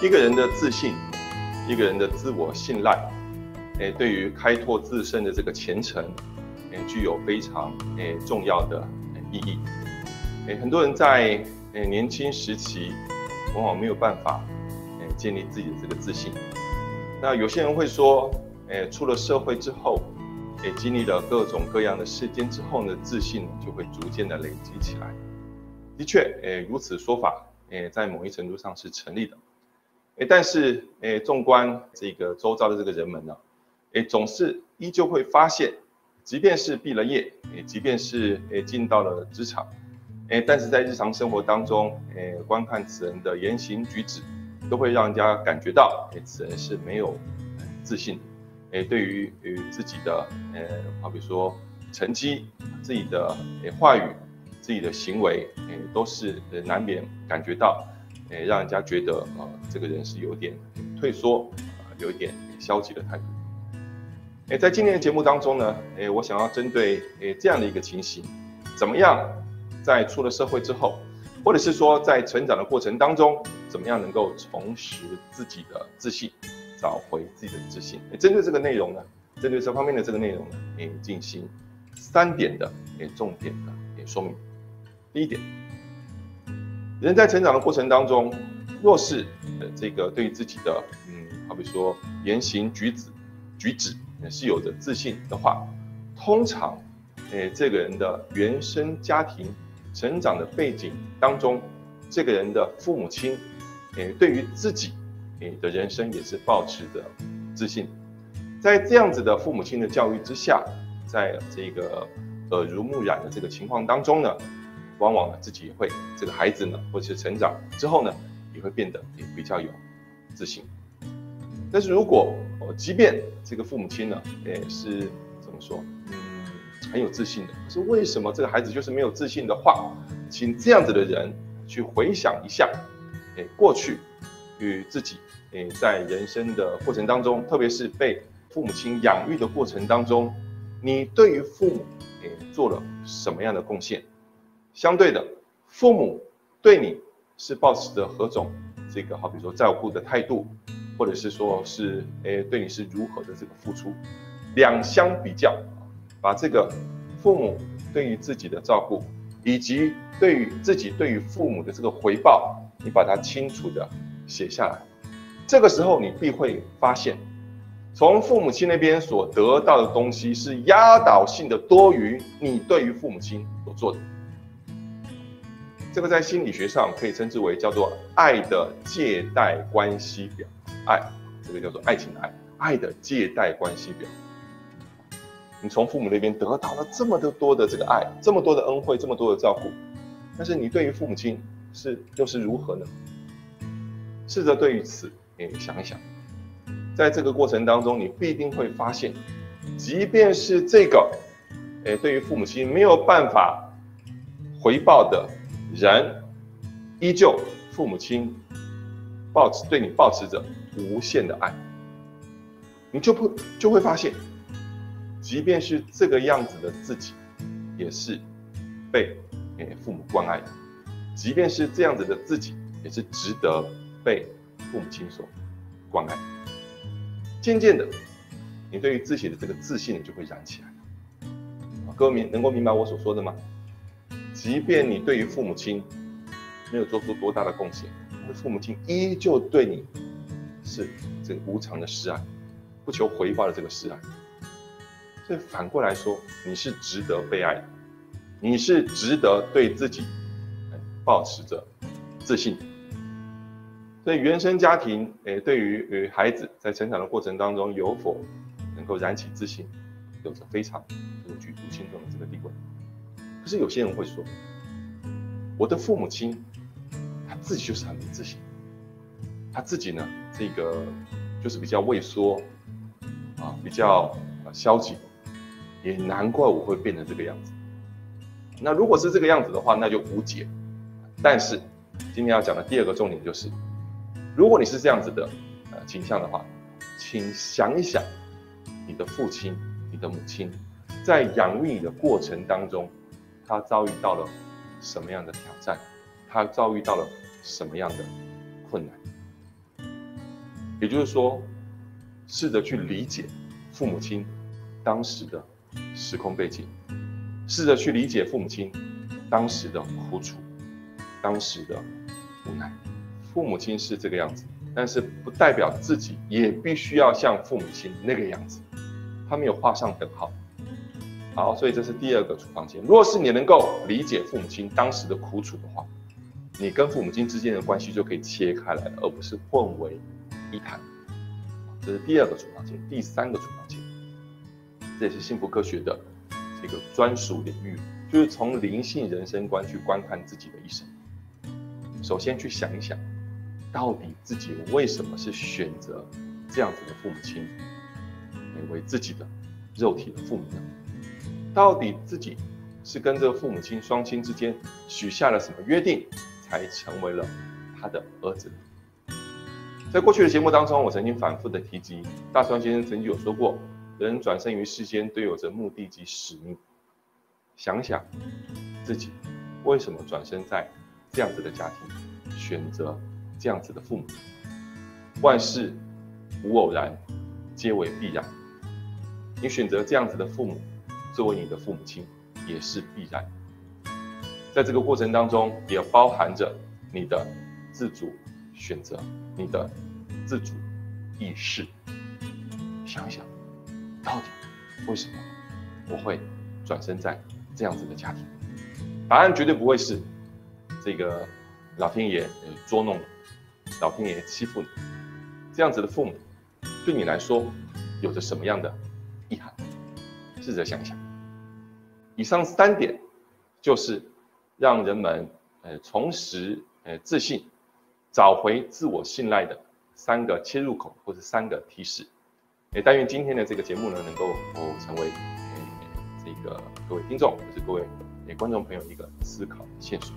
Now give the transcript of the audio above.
一个人的自信，一个人的自我信赖，诶，对于开拓自身的这个前程，诶，具有非常诶重要的意义。诶，很多人在诶年轻时期，往往没有办法诶建立自己的这个自信。那有些人会说，诶，出了社会之后，诶，经历了各种各样的事件之后呢，自信就会逐渐的累积起来。的确，诶，如此说法，诶，在某一程度上是成立的。但是，诶，纵观这个周遭的这个人们呢，诶，总是依旧会发现，即便是毕了业，诶，即便是诶进到了职场，诶，但是在日常生活当中，诶，观看此人的言行举止，都会让人家感觉到，诶，此人是没有自信，诶，对于与自己的，呃，好比说成绩、自己的诶话语、自己的行为，诶，都是难免感觉到。诶，让人家觉得呃，这个人是有点退缩，啊，有一点消极的态度。诶，在今天的节目当中呢，诶，我想要针对诶这样的一个情形，怎么样在出了社会之后，或者是说在成长的过程当中，怎么样能够重拾自己的自信，找回自己的自信？针对这个内容呢，针对这方面的这个内容呢，诶，进行三点的诶重点的诶说明。第一点。人在成长的过程当中，若是呃这个对于自己的嗯，好比说言行举止举止也是有着自信的话，通常，诶这个人的原生家庭成长的背景当中，这个人的父母亲，诶对于自己诶的人生也是保持着自信，在这样子的父母亲的教育之下，在这个耳濡目染的这个情况当中呢。往往呢，自己也会这个孩子呢，或者是成长之后呢，也会变得也比较有自信。但是如果，即便这个父母亲呢，也是怎么说，嗯，很有自信的，可是为什么这个孩子就是没有自信的话，请这样子的人去回想一下，诶，过去与自己诶，在人生的过程当中，特别是被父母亲养育的过程当中，你对于父母诶做了什么样的贡献？相对的，父母对你是保持着何种这个好比说照顾的态度，或者是说是诶对你是如何的这个付出，两相比较，把这个父母对于自己的照顾，以及对于自己对于父母的这个回报，你把它清楚的写下来，这个时候你必会发现，从父母亲那边所得到的东西是压倒性的多于你对于父母亲所做的。这个在心理学上可以称之为叫做爱的借贷关系表，爱这个叫做爱情的爱，爱的借贷关系表。你从父母那边得到了这么的多的这个爱，这么多的恩惠，这么多的照顾，但是你对于父母亲是又是如何呢？试着对于此，诶想一想，在这个过程当中，你必定会发现，即便是这个，诶对于父母亲没有办法回报的。人依旧，父母亲保持对你保持着无限的爱，你就不就会发现，即便是这个样子的自己，也是被诶父母关爱的；即便是这样子的自己，也是值得被父母亲所关爱。渐渐的，你对于自己的这个自信就会燃起来。各位明能够明白我所说的吗？即便你对于父母亲没有做出多大的贡献，父母亲依旧对你是这个无偿的示爱，不求回报的这个示爱。所以反过来说，你是值得被爱的，你是值得对自己保持着自信。所以原生家庭，诶，对于与孩子在成长的过程当中有否能够燃起自信，有着非常这个举足轻重的这个地位。可是有些人会说，我的父母亲他自己就是很没自信，他自己呢，这个就是比较畏缩，啊，比较消极，也难怪我会变成这个样子。那如果是这个样子的话，那就无解。但是今天要讲的第二个重点就是，如果你是这样子的呃倾向的话，请想一想，你的父亲、你的母亲在养育你的过程当中。他遭遇到了什么样的挑战？他遭遇到了什么样的困难？也就是说，试着去理解父母亲当时的时空背景，试着去理解父母亲当时的苦楚，当时的无奈。父母亲是这个样子，但是不代表自己也必须要像父母亲那个样子，他没有画上等号。好，所以这是第二个处方签。如果是你能够理解父母亲当时的苦楚的话，你跟父母亲之间的关系就可以切开来了，而不是混为一谈。这是第二个处方签。第三个处方签，这也是幸福科学的这个专属领域，就是从灵性人生观去观看自己的一生。首先去想一想，到底自己为什么是选择这样子的父母亲，为自己的肉体的父母呢？到底自己是跟这个父母亲双亲之间许下了什么约定，才成为了他的儿子？在过去的节目当中，我曾经反复的提及，大川先生曾经有说过，人转生于世间都有着目的及使命。想想自己为什么转生在这样子的家庭，选择这样子的父母，万事无偶然，皆为必然。你选择这样子的父母。作为你的父母亲，也是必然。在这个过程当中，也包含着你的自主选择，你的自主意识。想一想，到底为什么我会转生在这样子的家庭？答案绝对不会是这个老天爷捉弄你，老天爷欺负你。这样子的父母，对你来说有着什么样的？试着想一想。以上三点，就是让人们呃重拾呃自信，找回自我信赖的三个切入口或者三个提示。也但愿今天的这个节目呢，能够成为呃这个各位听众或者各位观众朋友一个思考的线索。